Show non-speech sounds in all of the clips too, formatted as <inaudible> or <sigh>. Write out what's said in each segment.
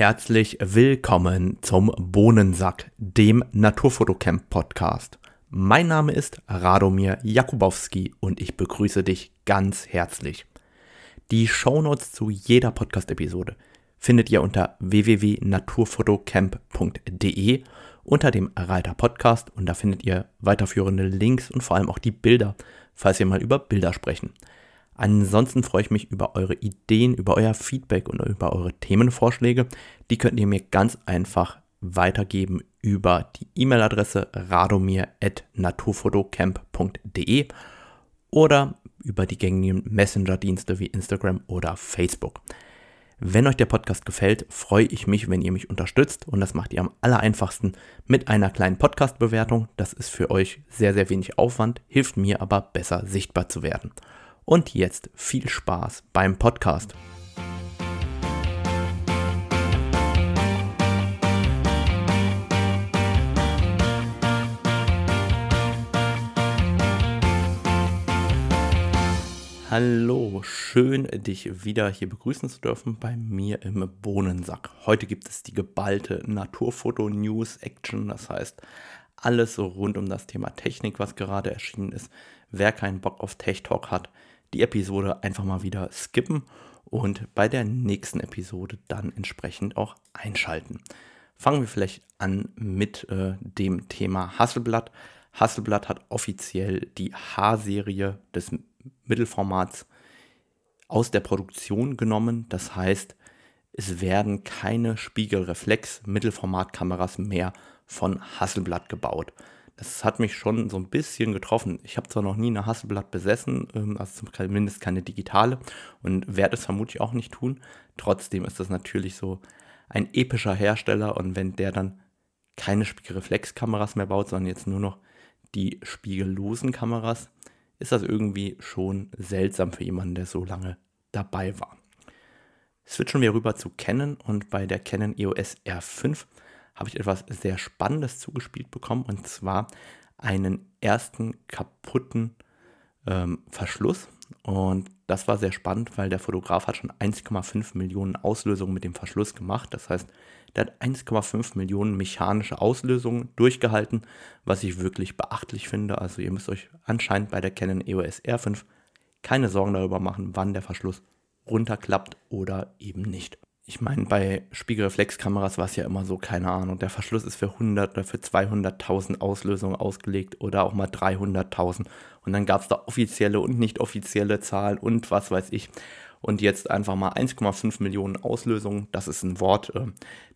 Herzlich willkommen zum Bohnensack, dem Naturfotocamp Podcast. Mein Name ist Radomir Jakubowski und ich begrüße dich ganz herzlich. Die Shownotes zu jeder Podcast-Episode findet ihr unter www.naturfotocamp.de unter dem Reiter Podcast und da findet ihr weiterführende Links und vor allem auch die Bilder, falls wir mal über Bilder sprechen. Ansonsten freue ich mich über eure Ideen, über euer Feedback und über eure Themenvorschläge. Die könnt ihr mir ganz einfach weitergeben über die E-Mail-Adresse radomir.naturfotocamp.de oder über die gängigen Messenger-Dienste wie Instagram oder Facebook. Wenn euch der Podcast gefällt, freue ich mich, wenn ihr mich unterstützt und das macht ihr am allereinfachsten mit einer kleinen Podcast-Bewertung. Das ist für euch sehr, sehr wenig Aufwand, hilft mir aber besser sichtbar zu werden. Und jetzt viel Spaß beim Podcast. Hallo, schön dich wieder hier begrüßen zu dürfen bei mir im Bohnensack. Heute gibt es die geballte Naturfoto-News-Action, das heißt alles rund um das Thema Technik, was gerade erschienen ist. Wer keinen Bock auf Tech Talk hat, die Episode einfach mal wieder skippen und bei der nächsten Episode dann entsprechend auch einschalten. Fangen wir vielleicht an mit äh, dem Thema Hasselblatt. Hasselblatt hat offiziell die H-Serie des Mittelformats aus der Produktion genommen. Das heißt, es werden keine Spiegelreflex-Mittelformatkameras mehr von Hasselblatt gebaut es hat mich schon so ein bisschen getroffen. Ich habe zwar noch nie eine Hasselblatt besessen, ähm, also zumindest keine digitale und werde es vermutlich auch nicht tun. Trotzdem ist das natürlich so ein epischer Hersteller und wenn der dann keine Spiegelreflexkameras mehr baut, sondern jetzt nur noch die spiegellosen Kameras, ist das irgendwie schon seltsam für jemanden, der so lange dabei war. Switchen wir rüber zu Canon und bei der Canon EOS R5 habe ich etwas sehr Spannendes zugespielt bekommen und zwar einen ersten kaputten ähm, Verschluss. Und das war sehr spannend, weil der Fotograf hat schon 1,5 Millionen Auslösungen mit dem Verschluss gemacht. Das heißt, der hat 1,5 Millionen mechanische Auslösungen durchgehalten, was ich wirklich beachtlich finde. Also ihr müsst euch anscheinend bei der Canon EOS R5 keine Sorgen darüber machen, wann der Verschluss runterklappt oder eben nicht. Ich meine, bei Spiegelreflexkameras war es ja immer so, keine Ahnung, der Verschluss ist für 100 oder für 200.000 Auslösungen ausgelegt oder auch mal 300.000. Und dann gab es da offizielle und nicht offizielle Zahlen und was weiß ich. Und jetzt einfach mal 1,5 Millionen Auslösungen, das ist ein Wort. Äh,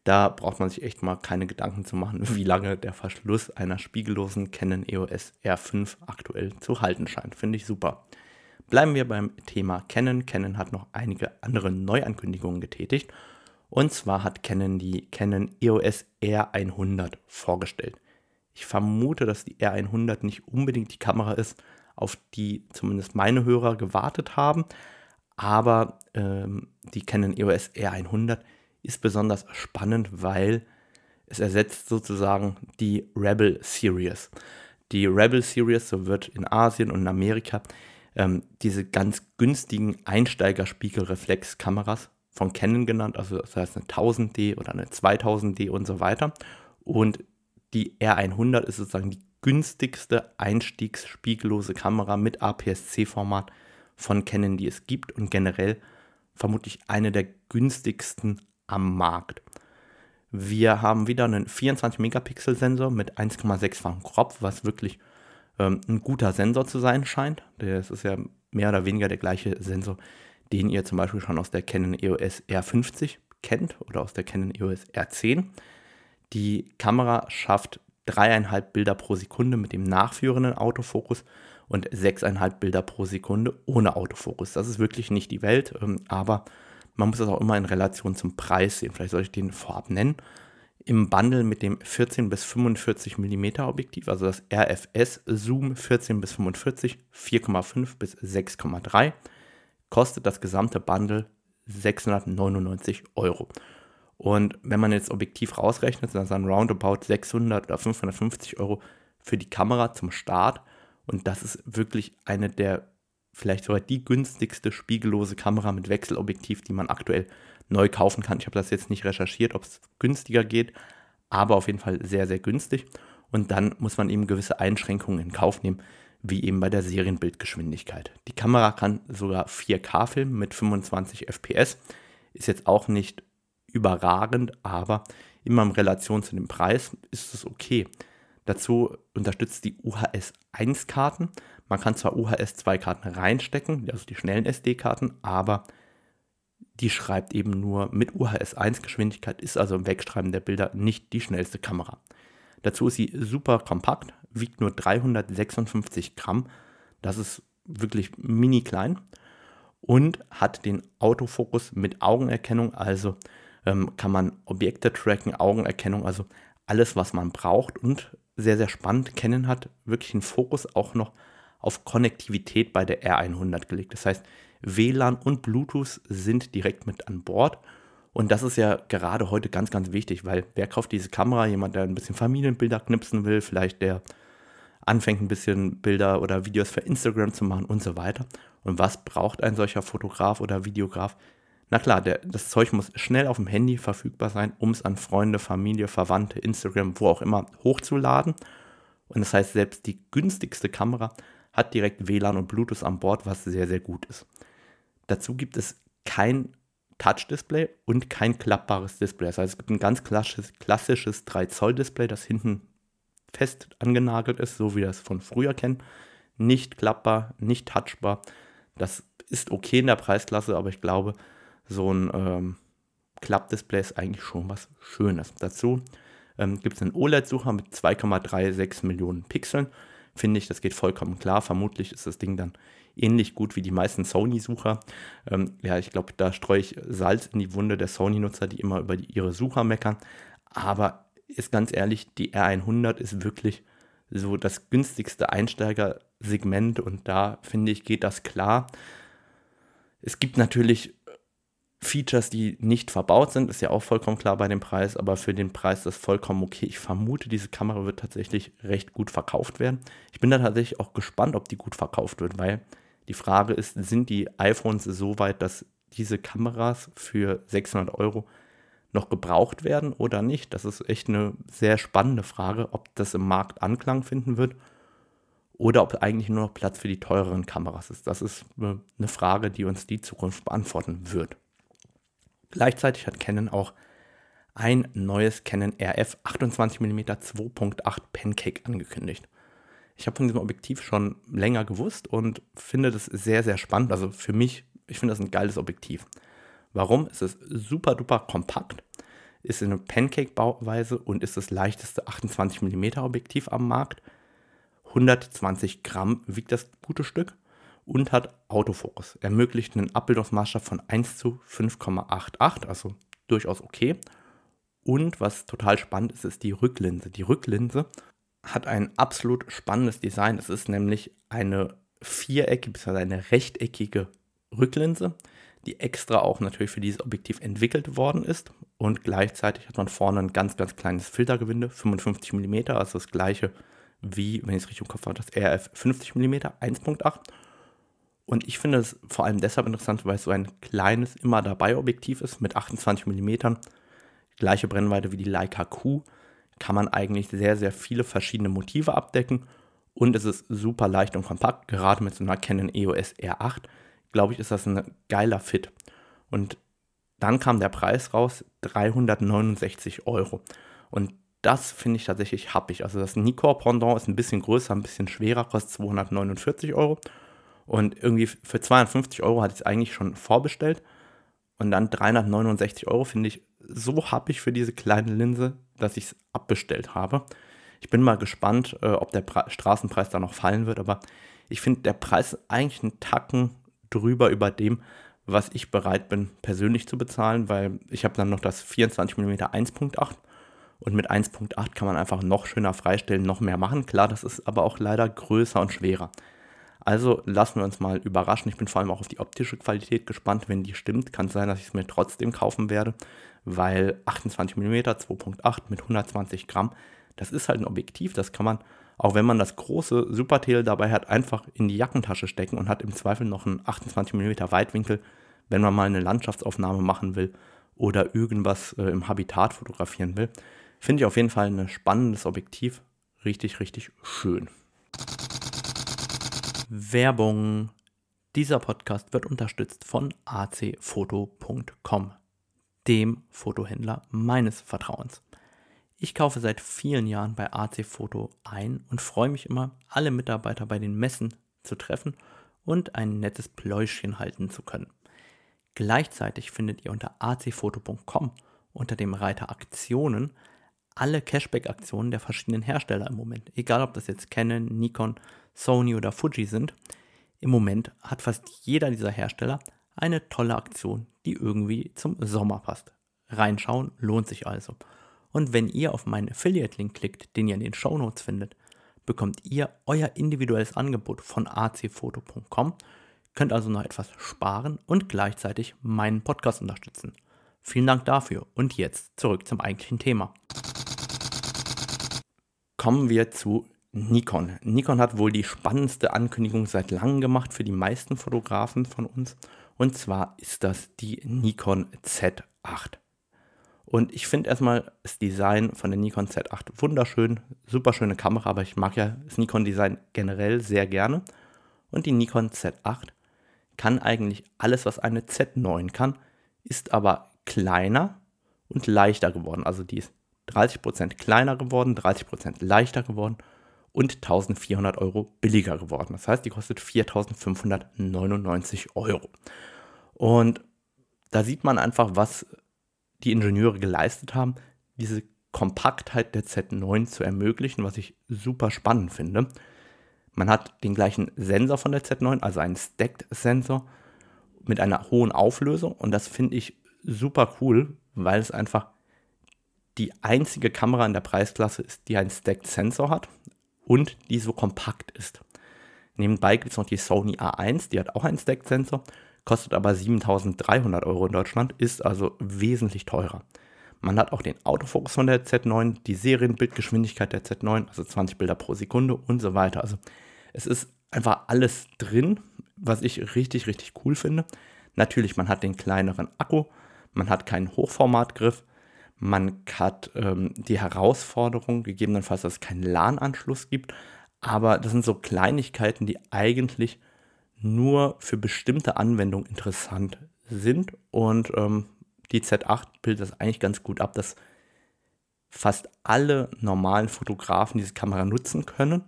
da braucht man sich echt mal keine Gedanken zu machen, <laughs> wie lange der Verschluss einer spiegellosen Canon EOS R5 aktuell zu halten scheint. Finde ich super. Bleiben wir beim Thema Canon. Canon hat noch einige andere Neuankündigungen getätigt. Und zwar hat Canon die Canon EOS R100 vorgestellt. Ich vermute, dass die R100 nicht unbedingt die Kamera ist, auf die zumindest meine Hörer gewartet haben. Aber ähm, die Canon EOS R100 ist besonders spannend, weil es ersetzt sozusagen die Rebel Series. Die Rebel Series, so wird in Asien und in Amerika ähm, diese ganz günstigen Einsteiger-Spiegelreflexkameras von Canon genannt, also das heißt eine 1000D oder eine 2000D und so weiter. Und die R100 ist sozusagen die günstigste einstiegsspiegellose Kamera mit APS-C-Format von Canon, die es gibt und generell vermutlich eine der günstigsten am Markt. Wir haben wieder einen 24-Megapixel-Sensor mit 1,6-fachen Crop, was wirklich ähm, ein guter Sensor zu sein scheint. Das ist ja mehr oder weniger der gleiche Sensor, den ihr zum Beispiel schon aus der Canon EOS R50 kennt oder aus der Canon EOS R10. Die Kamera schafft dreieinhalb Bilder pro Sekunde mit dem nachführenden Autofokus und sechseinhalb Bilder pro Sekunde ohne Autofokus. Das ist wirklich nicht die Welt, ähm, aber man muss das auch immer in Relation zum Preis sehen. Vielleicht soll ich den vorab nennen im Bundle mit dem 14 bis 45 mm Objektiv, also das RFS Zoom 14 bis 45, 4,5 bis 6,3, kostet das gesamte Bundle 699 Euro. Und wenn man jetzt Objektiv rausrechnet, sind dann roundabout 600 oder 550 Euro für die Kamera zum Start. Und das ist wirklich eine der, vielleicht sogar die günstigste spiegellose Kamera mit Wechselobjektiv, die man aktuell neu kaufen kann. Ich habe das jetzt nicht recherchiert, ob es günstiger geht, aber auf jeden Fall sehr, sehr günstig. Und dann muss man eben gewisse Einschränkungen in Kauf nehmen, wie eben bei der Serienbildgeschwindigkeit. Die Kamera kann sogar 4K filmen mit 25 FPS. Ist jetzt auch nicht überragend, aber immer in Relation zu dem Preis ist es okay. Dazu unterstützt die UHS 1 Karten. Man kann zwar UHS 2 Karten reinstecken, also die schnellen SD-Karten, aber die schreibt eben nur mit UHS 1 Geschwindigkeit, ist also im Wegschreiben der Bilder nicht die schnellste Kamera. Dazu ist sie super kompakt, wiegt nur 356 Gramm. Das ist wirklich mini klein und hat den Autofokus mit Augenerkennung, also ähm, kann man Objekte tracken, Augenerkennung, also alles, was man braucht und sehr, sehr spannend, Canon hat wirklich einen Fokus auch noch auf Konnektivität bei der R100 gelegt. Das heißt, WLAN und Bluetooth sind direkt mit an Bord. Und das ist ja gerade heute ganz, ganz wichtig, weil wer kauft diese Kamera? Jemand, der ein bisschen Familienbilder knipsen will, vielleicht der anfängt ein bisschen Bilder oder Videos für Instagram zu machen und so weiter. Und was braucht ein solcher Fotograf oder Videograf? Na klar, der, das Zeug muss schnell auf dem Handy verfügbar sein, um es an Freunde, Familie, Verwandte, Instagram, wo auch immer hochzuladen. Und das heißt, selbst die günstigste Kamera hat direkt WLAN und Bluetooth an Bord, was sehr, sehr gut ist. Dazu gibt es kein Touch-Display und kein klappbares Display. Das heißt, es gibt ein ganz klassisches, klassisches 3-Zoll-Display, das hinten fest angenagelt ist, so wie wir es von früher kennen. Nicht klappbar, nicht touchbar. Das ist okay in der Preisklasse, aber ich glaube, so ein ähm, Klappdisplay ist eigentlich schon was Schönes. Dazu ähm, gibt es einen OLED-Sucher mit 2,36 Millionen Pixeln. Finde ich, das geht vollkommen klar. Vermutlich ist das Ding dann ähnlich gut wie die meisten Sony-Sucher. Ähm, ja, ich glaube, da streue ich Salz in die Wunde der Sony-Nutzer, die immer über die, ihre Sucher meckern. Aber ist ganz ehrlich, die R100 ist wirklich so das günstigste Einsteigersegment und da finde ich, geht das klar. Es gibt natürlich Features, die nicht verbaut sind, ist ja auch vollkommen klar bei dem Preis, aber für den Preis ist das vollkommen okay. Ich vermute, diese Kamera wird tatsächlich recht gut verkauft werden. Ich bin da tatsächlich auch gespannt, ob die gut verkauft wird, weil die Frage ist, sind die iPhones so weit, dass diese Kameras für 600 Euro noch gebraucht werden oder nicht? Das ist echt eine sehr spannende Frage, ob das im Markt Anklang finden wird oder ob eigentlich nur noch Platz für die teureren Kameras ist. Das ist eine Frage, die uns die Zukunft beantworten wird. Gleichzeitig hat Canon auch ein neues Canon RF 28mm 2.8 Pancake angekündigt. Ich habe von diesem Objektiv schon länger gewusst und finde das sehr, sehr spannend. Also für mich, ich finde das ein geiles Objektiv. Warum? Es ist super duper kompakt, ist in einer Pancake-Bauweise und ist das leichteste 28mm Objektiv am Markt. 120 Gramm wiegt das gute Stück und hat Autofokus. Ermöglicht einen Abbildungsmaßstab von 1 zu 5,88, also durchaus okay. Und was total spannend ist, ist die Rücklinse. Die Rücklinse hat ein absolut spannendes Design. Es ist nämlich eine viereckige bzw. eine rechteckige Rücklinse, die extra auch natürlich für dieses Objektiv entwickelt worden ist. Und gleichzeitig hat man vorne ein ganz, ganz kleines Filtergewinde, 55 mm, also das gleiche wie, wenn ich es richtig im Kopf habe, das RF 50 mm 1.8 und ich finde es vor allem deshalb interessant, weil es so ein kleines, immer dabei Objektiv ist mit 28 mm. Gleiche Brennweite wie die Leica Q. Kann man eigentlich sehr, sehr viele verschiedene Motive abdecken. Und es ist super leicht und kompakt. Gerade mit so einer Canon EOS R8, glaube ich, ist das ein geiler Fit. Und dann kam der Preis raus, 369 Euro. Und das finde ich tatsächlich happig. Also das Nikkor Pendant ist ein bisschen größer, ein bisschen schwerer, kostet 249 Euro. Und irgendwie für 250 Euro hatte ich es eigentlich schon vorbestellt. Und dann 369 Euro finde ich so happig für diese kleine Linse, dass ich es abbestellt habe. Ich bin mal gespannt, äh, ob der Pre Straßenpreis da noch fallen wird, aber ich finde, der Preis eigentlich einen Tacken drüber über dem, was ich bereit bin, persönlich zu bezahlen, weil ich habe dann noch das 24mm 1.8 und mit 1.8 kann man einfach noch schöner freistellen, noch mehr machen. Klar, das ist aber auch leider größer und schwerer. Also lassen wir uns mal überraschen. Ich bin vor allem auch auf die optische Qualität gespannt. Wenn die stimmt, kann es sein, dass ich es mir trotzdem kaufen werde, weil 28 mm 2.8 mit 120 Gramm, das ist halt ein Objektiv, das kann man, auch wenn man das große Supertele dabei hat, einfach in die Jackentasche stecken und hat im Zweifel noch einen 28 mm Weitwinkel, wenn man mal eine Landschaftsaufnahme machen will oder irgendwas äh, im Habitat fotografieren will, finde ich auf jeden Fall ein spannendes Objektiv. Richtig, richtig schön. Werbung. Dieser Podcast wird unterstützt von acfoto.com, dem Fotohändler meines Vertrauens. Ich kaufe seit vielen Jahren bei AC Foto ein und freue mich immer, alle Mitarbeiter bei den Messen zu treffen und ein nettes Pläuschchen halten zu können. Gleichzeitig findet ihr unter acfoto.com unter dem Reiter Aktionen alle Cashback-Aktionen der verschiedenen Hersteller im Moment. Egal ob das jetzt Canon, Nikon, Sony oder Fuji sind. Im Moment hat fast jeder dieser Hersteller eine tolle Aktion, die irgendwie zum Sommer passt. Reinschauen lohnt sich also. Und wenn ihr auf meinen Affiliate-Link klickt, den ihr in den Show Notes findet, bekommt ihr euer individuelles Angebot von acfoto.com, könnt also noch etwas sparen und gleichzeitig meinen Podcast unterstützen. Vielen Dank dafür und jetzt zurück zum eigentlichen Thema. Kommen wir zu Nikon. Nikon hat wohl die spannendste Ankündigung seit langem gemacht für die meisten Fotografen von uns. Und zwar ist das die Nikon Z8. Und ich finde erstmal das Design von der Nikon Z8 wunderschön, super schöne Kamera, aber ich mag ja das Nikon-Design generell sehr gerne. Und die Nikon Z8 kann eigentlich alles, was eine Z9 kann, ist aber kleiner und leichter geworden. Also die ist 30% kleiner geworden, 30% leichter geworden und 1400 Euro billiger geworden. Das heißt, die kostet 4599 Euro. Und da sieht man einfach, was die Ingenieure geleistet haben, diese Kompaktheit der Z9 zu ermöglichen, was ich super spannend finde. Man hat den gleichen Sensor von der Z9, also einen Stacked-Sensor mit einer hohen Auflösung und das finde ich super cool, weil es einfach die einzige Kamera in der Preisklasse ist, die einen Stacked-Sensor hat und die so kompakt ist. Nebenbei gibt es noch die Sony A1, die hat auch einen Stacked-Sensor, kostet aber 7300 Euro in Deutschland, ist also wesentlich teurer. Man hat auch den Autofokus von der Z9, die Serienbildgeschwindigkeit der Z9, also 20 Bilder pro Sekunde und so weiter. Also es ist einfach alles drin, was ich richtig, richtig cool finde. Natürlich, man hat den kleineren Akku, man hat keinen Hochformatgriff, man hat ähm, die Herausforderung, gegebenenfalls, dass es keinen LAN-Anschluss gibt. Aber das sind so Kleinigkeiten, die eigentlich nur für bestimmte Anwendungen interessant sind. Und ähm, die Z8 bildet das eigentlich ganz gut ab, dass fast alle normalen Fotografen diese Kamera nutzen können.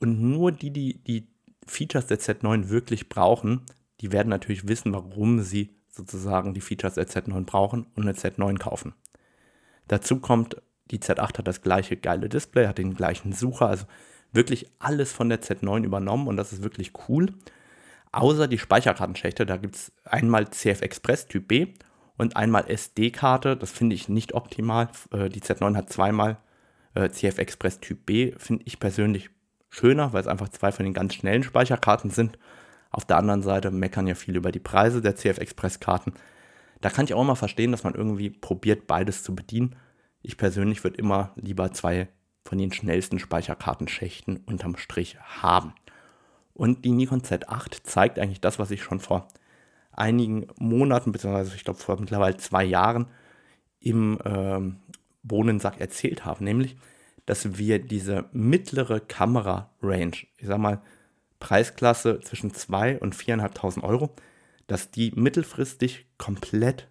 Und nur die, die die Features der Z9 wirklich brauchen, die werden natürlich wissen, warum sie sozusagen die Features der Z9 brauchen und eine Z9 kaufen. Dazu kommt, die Z8 hat das gleiche geile Display, hat den gleichen Sucher, also wirklich alles von der Z9 übernommen und das ist wirklich cool. Außer die Speicherkartenschächte, da gibt es einmal CF Express Typ B und einmal SD-Karte, das finde ich nicht optimal. Äh, die Z9 hat zweimal äh, CF Express Typ B, finde ich persönlich schöner, weil es einfach zwei von den ganz schnellen Speicherkarten sind. Auf der anderen Seite meckern ja viele über die Preise der CF Express Karten. Da kann ich auch mal verstehen, dass man irgendwie probiert, beides zu bedienen. Ich persönlich würde immer lieber zwei von den schnellsten Speicherkartenschächten unterm Strich haben. Und die Nikon Z8 zeigt eigentlich das, was ich schon vor einigen Monaten, beziehungsweise ich glaube vor mittlerweile zwei Jahren im ähm, Bohnensack erzählt habe, nämlich, dass wir diese mittlere Kamera-Range, ich sag mal, Preisklasse zwischen 2 und 4.500 Euro, dass die mittelfristig komplett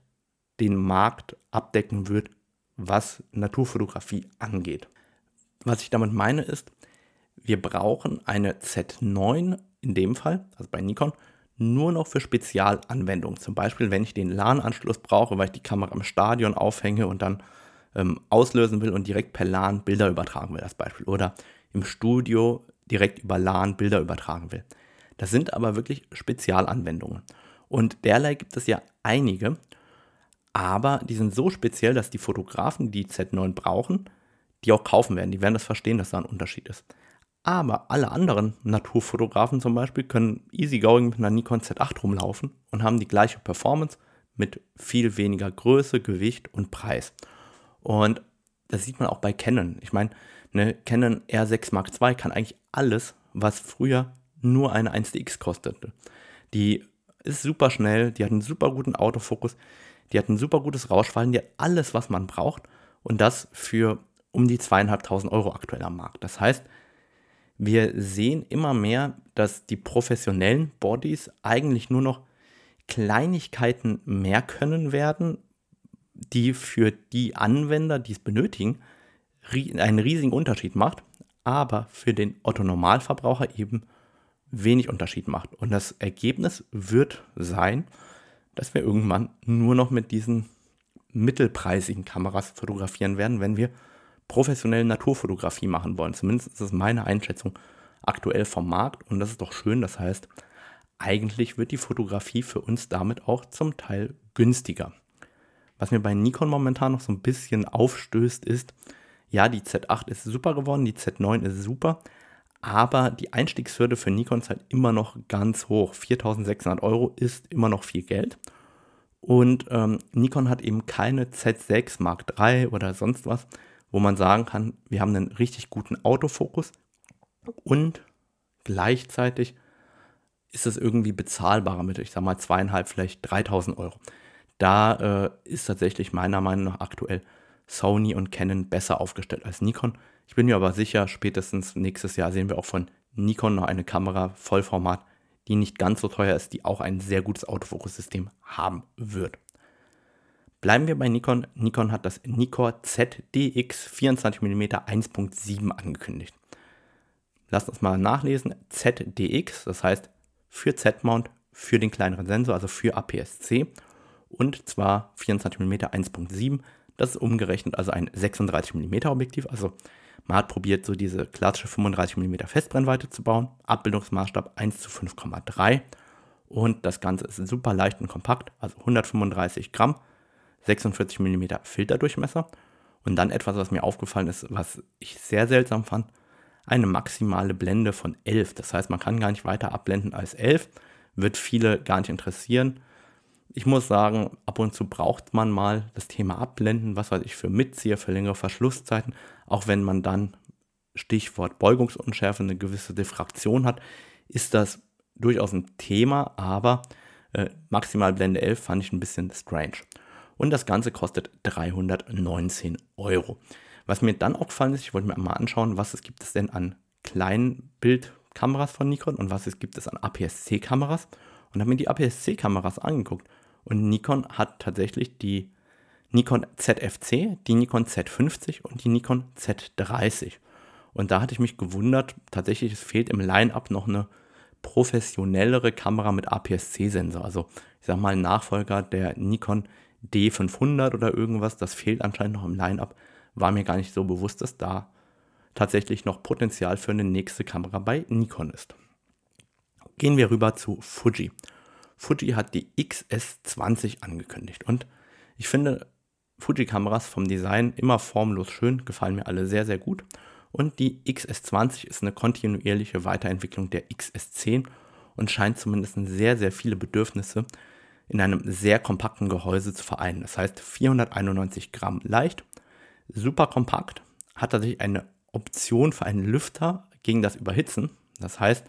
den Markt abdecken wird, was Naturfotografie angeht. Was ich damit meine ist, wir brauchen eine Z9 in dem Fall, also bei Nikon, nur noch für Spezialanwendungen. Zum Beispiel, wenn ich den LAN-Anschluss brauche, weil ich die Kamera im Stadion aufhänge und dann ähm, auslösen will und direkt per LAN Bilder übertragen will, als Beispiel. Oder im Studio direkt über LAN Bilder übertragen will. Das sind aber wirklich Spezialanwendungen. Und derlei gibt es ja einige, aber die sind so speziell, dass die Fotografen, die Z9 brauchen, die auch kaufen werden. Die werden das verstehen, dass da ein Unterschied ist. Aber alle anderen Naturfotografen zum Beispiel können easygoing mit einer Nikon Z8 rumlaufen und haben die gleiche Performance mit viel weniger Größe, Gewicht und Preis. Und das sieht man auch bei Canon. Ich meine, eine Canon R6 Mark II kann eigentlich alles, was früher nur eine 1DX kostete. Die ist super schnell, die hat einen super guten Autofokus, Die hat ein super gutes Rauschverhalten, die hat alles, was man braucht und das für um die zweieinhalbtausend Euro aktuell am Markt. Das heißt, wir sehen immer mehr, dass die professionellen Bodies eigentlich nur noch Kleinigkeiten mehr können werden, die für die Anwender, die es benötigen, einen riesigen Unterschied macht, aber für den Otto-Normalverbraucher eben wenig Unterschied macht. Und das Ergebnis wird sein, dass wir irgendwann nur noch mit diesen mittelpreisigen Kameras fotografieren werden, wenn wir professionelle Naturfotografie machen wollen. Zumindest ist das meine Einschätzung aktuell vom Markt und das ist doch schön. Das heißt, eigentlich wird die Fotografie für uns damit auch zum Teil günstiger. Was mir bei Nikon momentan noch so ein bisschen aufstößt, ist, ja, die Z8 ist super geworden, die Z9 ist super, aber die Einstiegshürde für Nikon ist halt immer noch ganz hoch. 4600 Euro ist immer noch viel Geld. Und ähm, Nikon hat eben keine Z6 Mark III oder sonst was, wo man sagen kann, wir haben einen richtig guten Autofokus und gleichzeitig ist es irgendwie bezahlbarer mit, ich sag mal, zweieinhalb, vielleicht 3000 Euro. Da äh, ist tatsächlich meiner Meinung nach aktuell Sony und Canon besser aufgestellt als Nikon. Ich bin mir aber sicher, spätestens nächstes Jahr sehen wir auch von Nikon noch eine Kamera Vollformat, die nicht ganz so teuer ist, die auch ein sehr gutes Autofokussystem haben wird. Bleiben wir bei Nikon. Nikon hat das Nikon ZDX 24mm 1.7 angekündigt. Lasst uns mal nachlesen. ZDX, das heißt für Z-Mount, für den kleineren Sensor, also für APS-C. Und zwar 24mm 1.7. Das ist umgerechnet also ein 36mm Objektiv. Also man hat probiert, so diese klassische 35mm Festbrennweite zu bauen. Abbildungsmaßstab 1 zu 5,3. Und das Ganze ist super leicht und kompakt, also 135 Gramm, 46 mm Filterdurchmesser. Und dann etwas, was mir aufgefallen ist, was ich sehr seltsam fand, eine maximale Blende von 11. Das heißt, man kann gar nicht weiter abblenden als 11. Wird viele gar nicht interessieren. Ich muss sagen, ab und zu braucht man mal das Thema Abblenden, was weiß ich, für Mitzieher, für längere Verschlusszeiten, auch wenn man dann, Stichwort Beugungsunschärfe, eine gewisse Diffraktion hat, ist das durchaus ein Thema, aber äh, maximal Blende 11 fand ich ein bisschen strange. Und das Ganze kostet 319 Euro. Was mir dann auch gefallen ist, ich wollte mir mal anschauen, was es gibt es denn an Kleinbildkameras von Nikon und was es gibt es an APS-C-Kameras und habe mir die APS-C-Kameras angeguckt. Und Nikon hat tatsächlich die Nikon ZFC, die Nikon Z50 und die Nikon Z30. Und da hatte ich mich gewundert, tatsächlich, es fehlt im Line-Up noch eine professionellere Kamera mit APS-C-Sensor. Also ich sag mal, Nachfolger der Nikon D500 oder irgendwas, das fehlt anscheinend noch im Line-Up war mir gar nicht so bewusst, dass da tatsächlich noch Potenzial für eine nächste Kamera bei Nikon ist. Gehen wir rüber zu Fuji. Fuji hat die XS20 angekündigt und ich finde Fuji-Kameras vom Design immer formlos schön, gefallen mir alle sehr, sehr gut. Und die XS20 ist eine kontinuierliche Weiterentwicklung der XS10 und scheint zumindest sehr, sehr viele Bedürfnisse in einem sehr kompakten Gehäuse zu vereinen. Das heißt 491 Gramm leicht super kompakt, hat tatsächlich eine Option für einen Lüfter gegen das Überhitzen. Das heißt,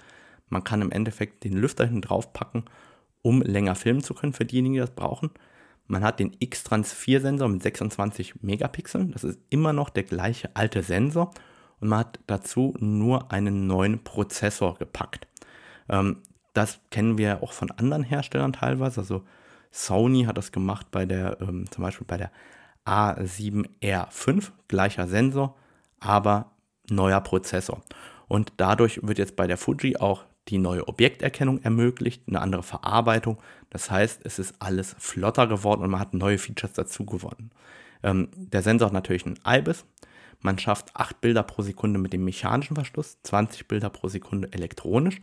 man kann im Endeffekt den Lüfter hinten drauf packen, um länger filmen zu können für diejenigen, die das brauchen. Man hat den X-Trans 4 Sensor mit 26 Megapixeln. Das ist immer noch der gleiche alte Sensor. Und man hat dazu nur einen neuen Prozessor gepackt. Ähm, das kennen wir auch von anderen Herstellern teilweise. Also Sony hat das gemacht bei der, ähm, zum Beispiel bei der A7R5, gleicher Sensor, aber neuer Prozessor. Und dadurch wird jetzt bei der Fuji auch die neue Objekterkennung ermöglicht, eine andere Verarbeitung. Das heißt, es ist alles flotter geworden und man hat neue Features dazu gewonnen. Ähm, der Sensor hat natürlich einen IBIS. Man schafft 8 Bilder pro Sekunde mit dem mechanischen Verschluss, 20 Bilder pro Sekunde elektronisch.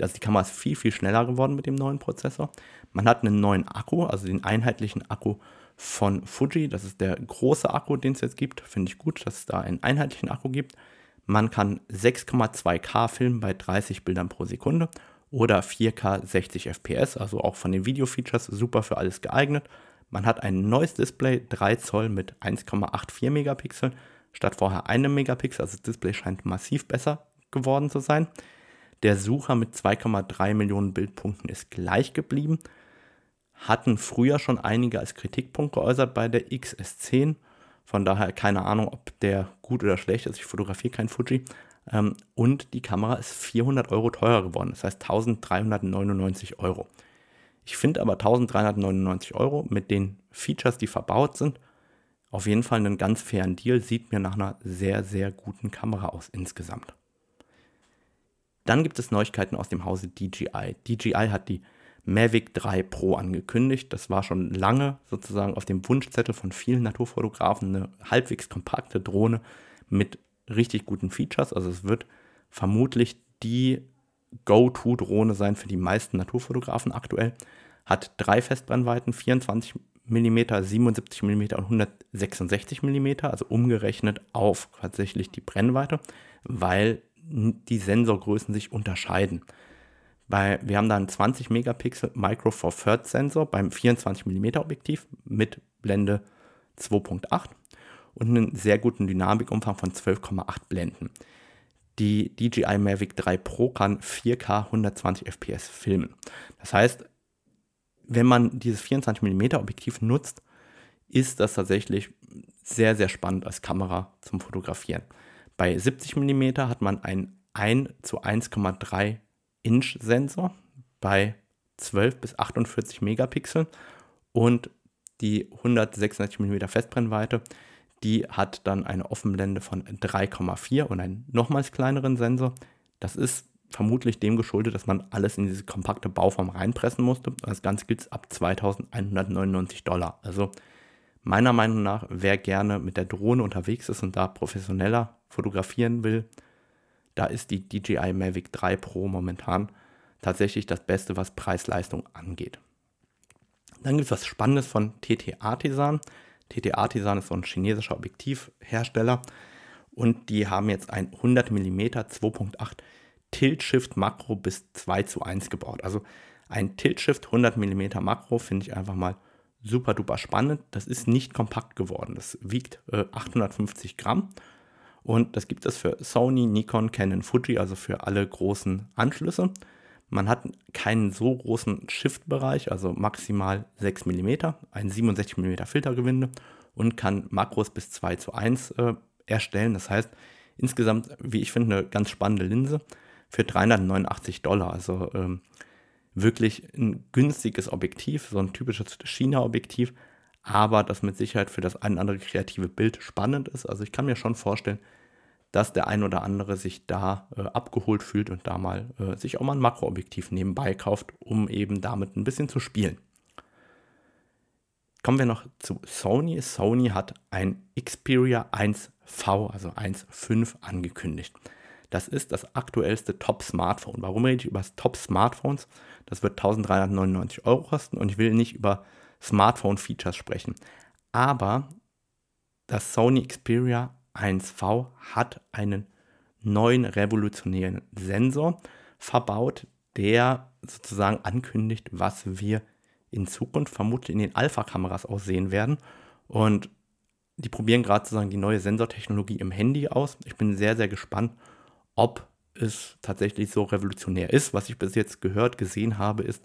Also die Kamera ist viel, viel schneller geworden mit dem neuen Prozessor. Man hat einen neuen Akku, also den einheitlichen Akku von Fuji. Das ist der große Akku, den es jetzt gibt. Finde ich gut, dass es da einen einheitlichen Akku gibt. Man kann 6,2K filmen bei 30 Bildern pro Sekunde oder 4K 60 FPS, also auch von den Video-Features super für alles geeignet. Man hat ein neues Display, 3 Zoll mit 1,84 Megapixeln statt vorher einem Megapixel. Also das Display scheint massiv besser geworden zu sein. Der Sucher mit 2,3 Millionen Bildpunkten ist gleich geblieben hatten früher schon einige als Kritikpunkt geäußert bei der XS10. Von daher keine Ahnung, ob der gut oder schlecht ist. Ich fotografiere kein Fuji. Ähm, und die Kamera ist 400 Euro teurer geworden. Das heißt 1399 Euro. Ich finde aber 1399 Euro mit den Features, die verbaut sind, auf jeden Fall einen ganz fairen Deal. Sieht mir nach einer sehr, sehr guten Kamera aus insgesamt. Dann gibt es Neuigkeiten aus dem Hause DJI. DJI hat die Mavic 3 Pro angekündigt. Das war schon lange sozusagen auf dem Wunschzettel von vielen Naturfotografen eine halbwegs kompakte Drohne mit richtig guten Features. Also es wird vermutlich die Go-To-Drohne sein für die meisten Naturfotografen aktuell. Hat drei Festbrennweiten, 24 mm, 77 mm und 166 mm, also umgerechnet auf tatsächlich die Brennweite, weil die Sensorgrößen sich unterscheiden. Bei, wir haben da einen 20 Megapixel Micro Four Thirds Sensor beim 24 mm Objektiv mit Blende 2.8 und einen sehr guten Dynamikumfang von 12,8 Blenden. Die DJI Mavic 3 Pro kann 4K 120 fps filmen. Das heißt, wenn man dieses 24 mm Objektiv nutzt, ist das tatsächlich sehr, sehr spannend als Kamera zum Fotografieren. Bei 70 mm hat man einen 1 zu 1,3 Inch Sensor bei 12 bis 48 Megapixel und die 166 mm Festbrennweite die hat dann eine Offenblende von 3,4 und einen nochmals kleineren Sensor. Das ist vermutlich dem geschuldet, dass man alles in diese kompakte Bauform reinpressen musste. Das Ganze gilt es ab 2199 Dollar. Also meiner Meinung nach, wer gerne mit der Drohne unterwegs ist und da professioneller fotografieren will, da ist die DJI Mavic 3 Pro momentan tatsächlich das Beste, was Preis-Leistung angeht. Dann gibt es was Spannendes von TT Artisan. TT Artisan ist so ein chinesischer Objektivhersteller und die haben jetzt ein 100 mm 2.8 Tilt-Shift Makro bis 2 zu 1 gebaut. Also ein Tilt-Shift 100 mm Makro finde ich einfach mal super duper spannend. Das ist nicht kompakt geworden. Das wiegt äh, 850 Gramm und das gibt es für Sony, Nikon, Canon, Fuji, also für alle großen Anschlüsse. Man hat keinen so großen Shift-Bereich, also maximal 6 mm, ein 67 mm Filtergewinde und kann Makros bis 2 zu 1 äh, erstellen. Das heißt, insgesamt, wie ich finde, eine ganz spannende Linse für 389 Dollar. Also ähm, wirklich ein günstiges Objektiv, so ein typisches China-Objektiv, aber das mit Sicherheit für das ein oder andere kreative Bild spannend ist. Also ich kann mir schon vorstellen, dass der ein oder andere sich da äh, abgeholt fühlt und da mal äh, sich auch mal ein Makroobjektiv nebenbei kauft, um eben damit ein bisschen zu spielen. Kommen wir noch zu Sony. Sony hat ein Xperia 1V, also 1.5 angekündigt. Das ist das aktuellste Top-Smartphone. Warum rede ich über Top-Smartphones? Das wird 1399 Euro kosten und ich will nicht über Smartphone-Features sprechen. Aber das Sony Xperia 1V hat einen neuen revolutionären Sensor verbaut, der sozusagen ankündigt, was wir in Zukunft vermutlich in den Alpha-Kameras auch sehen werden. Und die probieren gerade sozusagen die neue Sensortechnologie im Handy aus. Ich bin sehr, sehr gespannt, ob es tatsächlich so revolutionär ist. Was ich bis jetzt gehört, gesehen habe, ist,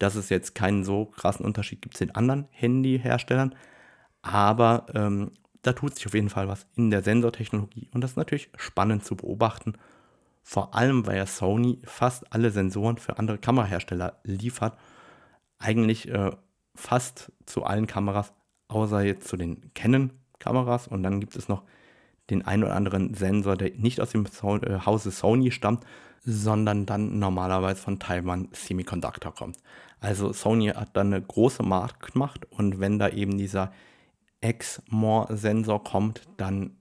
dass es jetzt keinen so krassen Unterschied gibt zu den anderen Handyherstellern. Aber ähm, da tut sich auf jeden Fall was in der Sensortechnologie und das ist natürlich spannend zu beobachten. Vor allem, weil ja Sony fast alle Sensoren für andere Kamerahersteller liefert. Eigentlich äh, fast zu allen Kameras, außer jetzt zu den Canon-Kameras. Und dann gibt es noch den einen oder anderen Sensor, der nicht aus dem so äh, Hause Sony stammt, sondern dann normalerweise von Taiwan Semiconductor kommt. Also Sony hat dann eine große Marktmacht und wenn da eben dieser X-More-Sensor kommt, dann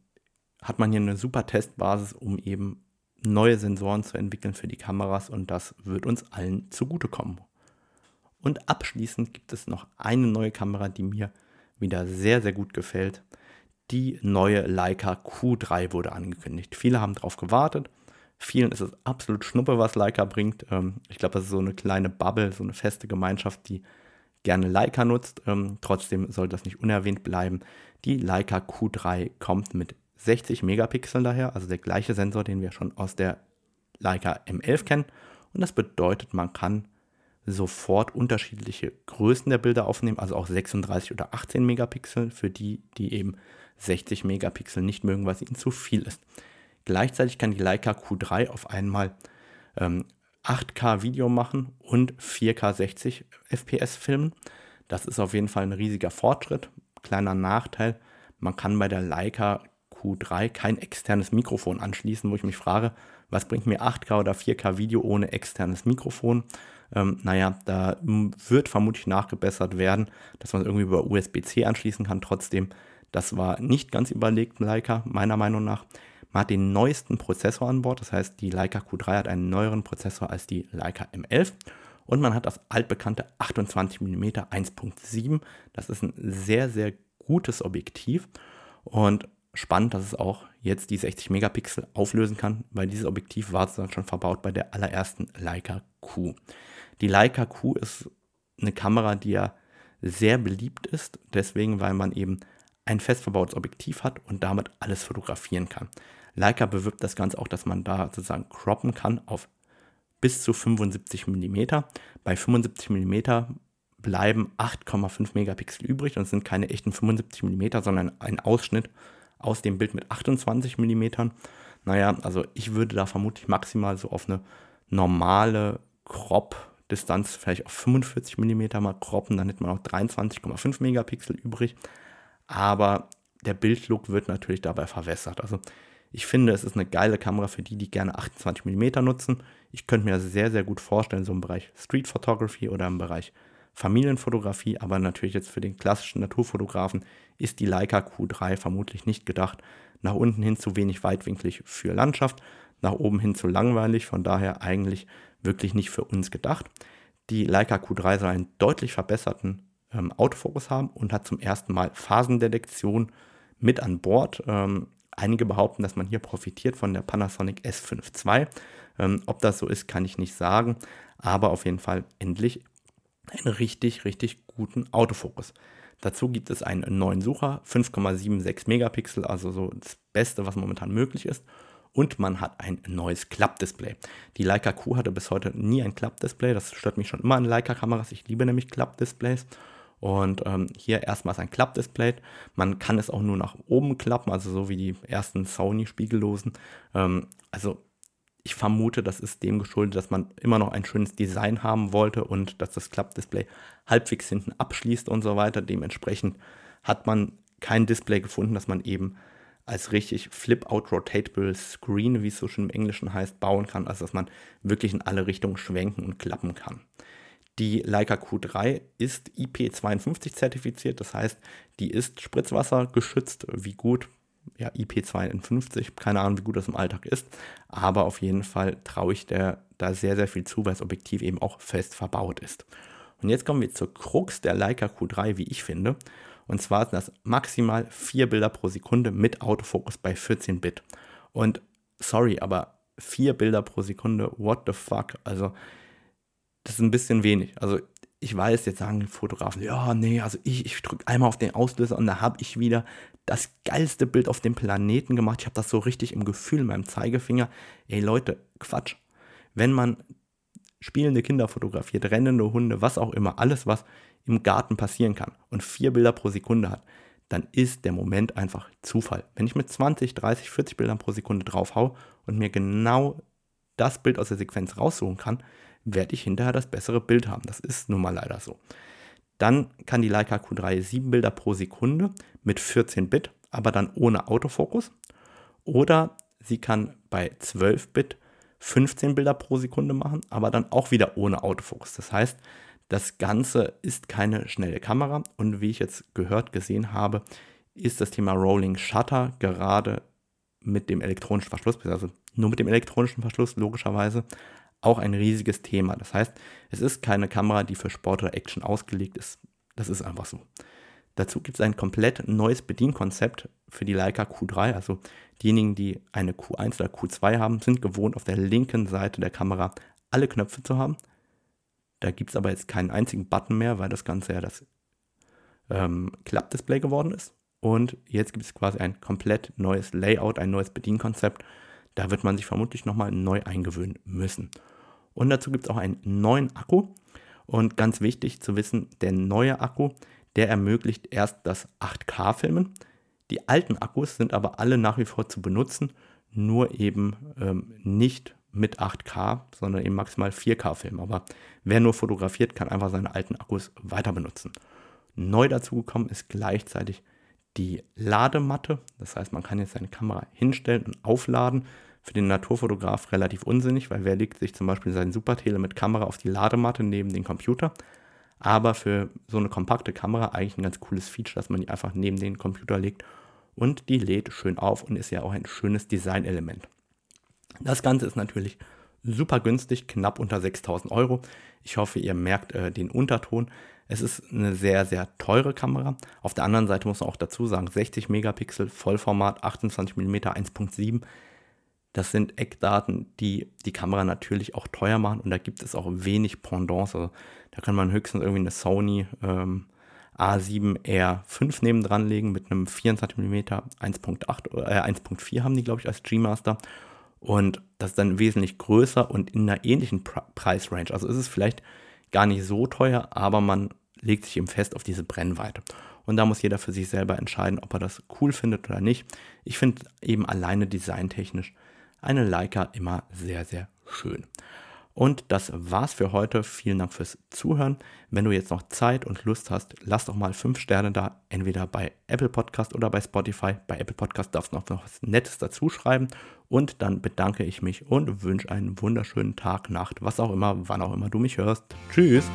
hat man hier eine super Testbasis, um eben neue Sensoren zu entwickeln für die Kameras und das wird uns allen zugutekommen. Und abschließend gibt es noch eine neue Kamera, die mir wieder sehr, sehr gut gefällt. Die neue Leica Q3 wurde angekündigt. Viele haben darauf gewartet. Vielen ist es absolut Schnuppe, was Leica bringt. Ähm, ich glaube, das ist so eine kleine Bubble, so eine feste Gemeinschaft, die gerne Leica nutzt. Ähm, trotzdem soll das nicht unerwähnt bleiben. Die Leica Q3 kommt mit 60 Megapixeln daher, also der gleiche Sensor, den wir schon aus der Leica M11 kennen. Und das bedeutet, man kann sofort unterschiedliche Größen der Bilder aufnehmen, also auch 36 oder 18 Megapixel für die, die eben 60 Megapixel nicht mögen, was ihnen zu viel ist. Gleichzeitig kann die Leica Q3 auf einmal ähm, 8K Video machen und 4K 60 FPS filmen. Das ist auf jeden Fall ein riesiger Fortschritt. Kleiner Nachteil, man kann bei der Leica Q3 kein externes Mikrofon anschließen, wo ich mich frage, was bringt mir 8K oder 4K Video ohne externes Mikrofon? Ähm, naja, da wird vermutlich nachgebessert werden, dass man es irgendwie über USB-C anschließen kann. Trotzdem, das war nicht ganz überlegt, Leica, meiner Meinung nach. Man hat den neuesten Prozessor an Bord, das heißt, die Leica Q3 hat einen neueren Prozessor als die Leica M11 und man hat das altbekannte 28 mm 1.7. Das ist ein sehr, sehr gutes Objektiv und spannend, dass es auch jetzt die 60 Megapixel auflösen kann, weil dieses Objektiv war schon verbaut bei der allerersten Leica Q. Die Leica Q ist eine Kamera, die ja sehr beliebt ist, deswegen, weil man eben ein fest verbautes Objektiv hat und damit alles fotografieren kann. Leica bewirbt das Ganze auch, dass man da sozusagen croppen kann auf bis zu 75 mm. Bei 75 mm bleiben 8,5 Megapixel übrig und sind keine echten 75 mm, sondern ein Ausschnitt aus dem Bild mit 28 mm. Naja, also ich würde da vermutlich maximal so auf eine normale Crop-Distanz, vielleicht auf 45 mm mal croppen, dann hätte man auch 23,5 Megapixel übrig. Aber der Bildlook wird natürlich dabei verwässert. Also ich finde, es ist eine geile Kamera für die, die gerne 28 mm nutzen. Ich könnte mir sehr, sehr gut vorstellen, so im Bereich Street Photography oder im Bereich Familienfotografie, aber natürlich jetzt für den klassischen Naturfotografen ist die Leica Q3 vermutlich nicht gedacht. Nach unten hin zu wenig weitwinklig für Landschaft, nach oben hin zu langweilig, von daher eigentlich wirklich nicht für uns gedacht. Die Leica Q3 soll einen deutlich verbesserten ähm, Autofokus haben und hat zum ersten Mal Phasendetektion mit an Bord. Ähm, einige behaupten, dass man hier profitiert von der Panasonic S5 II. Ähm, ob das so ist, kann ich nicht sagen, aber auf jeden Fall endlich einen richtig, richtig guten Autofokus. Dazu gibt es einen neuen Sucher, 5,76 Megapixel, also so das Beste, was momentan möglich ist. Und man hat ein neues Klappdisplay. Die Leica Q hatte bis heute nie ein Klappdisplay. Das stört mich schon immer an Leica-Kameras. Ich liebe nämlich Klappdisplays. Und ähm, hier erstmals ein Klappdisplay. Man kann es auch nur nach oben klappen, also so wie die ersten Sony-Spiegellosen. Ähm, also ich vermute, das ist dem geschuldet, dass man immer noch ein schönes Design haben wollte und dass das Klappdisplay halbwegs hinten abschließt und so weiter. Dementsprechend hat man kein Display gefunden, das man eben als richtig Flip-out Rotatable Screen, wie es so schon im Englischen heißt, bauen kann, also dass man wirklich in alle Richtungen schwenken und klappen kann. Die Leica Q3 ist IP52 zertifiziert, das heißt, die ist spritzwassergeschützt. Wie gut ja, IP52, keine Ahnung, wie gut das im Alltag ist, aber auf jeden Fall traue ich der da sehr, sehr viel zu, weil das Objektiv eben auch fest verbaut ist. Und jetzt kommen wir zur Krux der Leica Q3, wie ich finde. Und zwar sind das maximal vier Bilder pro Sekunde mit Autofokus bei 14 Bit. Und sorry, aber vier Bilder pro Sekunde, what the fuck? Also, das ist ein bisschen wenig. Also, ich weiß, jetzt sagen die Fotografen, ja, nee, also ich, ich drücke einmal auf den Auslöser und da habe ich wieder das geilste Bild auf dem Planeten gemacht. Ich habe das so richtig im Gefühl in meinem Zeigefinger. Ey Leute, Quatsch. Wenn man spielende Kinder fotografiert, rennende Hunde, was auch immer, alles, was im Garten passieren kann und vier Bilder pro Sekunde hat, dann ist der Moment einfach Zufall. Wenn ich mit 20, 30, 40 Bildern pro Sekunde draufhau und mir genau das Bild aus der Sequenz raussuchen kann, werde ich hinterher das bessere Bild haben. Das ist nun mal leider so. Dann kann die Leica Q3 7 Bilder pro Sekunde mit 14 Bit, aber dann ohne Autofokus. Oder sie kann bei 12 Bit 15 Bilder pro Sekunde machen, aber dann auch wieder ohne Autofokus. Das heißt, das Ganze ist keine schnelle Kamera und wie ich jetzt gehört, gesehen habe, ist das Thema Rolling Shutter gerade mit dem elektronischen Verschluss, also nur mit dem elektronischen Verschluss logischerweise, auch ein riesiges Thema. Das heißt, es ist keine Kamera, die für Sport oder Action ausgelegt ist. Das ist einfach so. Dazu gibt es ein komplett neues Bedienkonzept für die Leica Q3. Also diejenigen, die eine Q1 oder Q2 haben, sind gewohnt, auf der linken Seite der Kamera alle Knöpfe zu haben. Da gibt es aber jetzt keinen einzigen Button mehr, weil das Ganze ja das ähm, Klappdisplay geworden ist. Und jetzt gibt es quasi ein komplett neues Layout, ein neues Bedienkonzept. Da wird man sich vermutlich nochmal neu eingewöhnen müssen. Und dazu gibt es auch einen neuen Akku. Und ganz wichtig zu wissen, der neue Akku, der ermöglicht erst das 8K-Filmen. Die alten Akkus sind aber alle nach wie vor zu benutzen, nur eben ähm, nicht mit 8K, sondern eben maximal 4K-Filmen. Aber wer nur fotografiert, kann einfach seine alten Akkus weiter benutzen. Neu dazugekommen ist gleichzeitig die Ladematte. Das heißt, man kann jetzt seine Kamera hinstellen und aufladen. Für den Naturfotograf relativ unsinnig, weil wer legt sich zum Beispiel seinen Supertele mit Kamera auf die Ladematte neben den Computer. Aber für so eine kompakte Kamera eigentlich ein ganz cooles Feature, dass man die einfach neben den Computer legt und die lädt schön auf und ist ja auch ein schönes Designelement. Das Ganze ist natürlich super günstig, knapp unter 6000 Euro. Ich hoffe, ihr merkt äh, den Unterton. Es ist eine sehr, sehr teure Kamera. Auf der anderen Seite muss man auch dazu sagen, 60 Megapixel, Vollformat, 28 mm 1.7. Das sind Eckdaten, die die Kamera natürlich auch teuer machen und da gibt es auch wenig Pendants. Also da kann man höchstens irgendwie eine Sony ähm, A7R5 nebendran legen mit einem 24 mm 1.8, äh, 1.4 haben die, glaube ich, als G-Master. Und das ist dann wesentlich größer und in einer ähnlichen Pre Preisrange. Also ist es vielleicht gar nicht so teuer, aber man legt sich eben fest auf diese Brennweite. Und da muss jeder für sich selber entscheiden, ob er das cool findet oder nicht. Ich finde eben alleine designtechnisch eine Leica immer sehr, sehr schön. Und das war's für heute. Vielen Dank fürs Zuhören. Wenn du jetzt noch Zeit und Lust hast, lass doch mal fünf Sterne da, entweder bei Apple Podcast oder bei Spotify. Bei Apple Podcast darfst du noch was Nettes dazu schreiben. Und dann bedanke ich mich und wünsche einen wunderschönen Tag, Nacht, was auch immer, wann auch immer du mich hörst. Tschüss!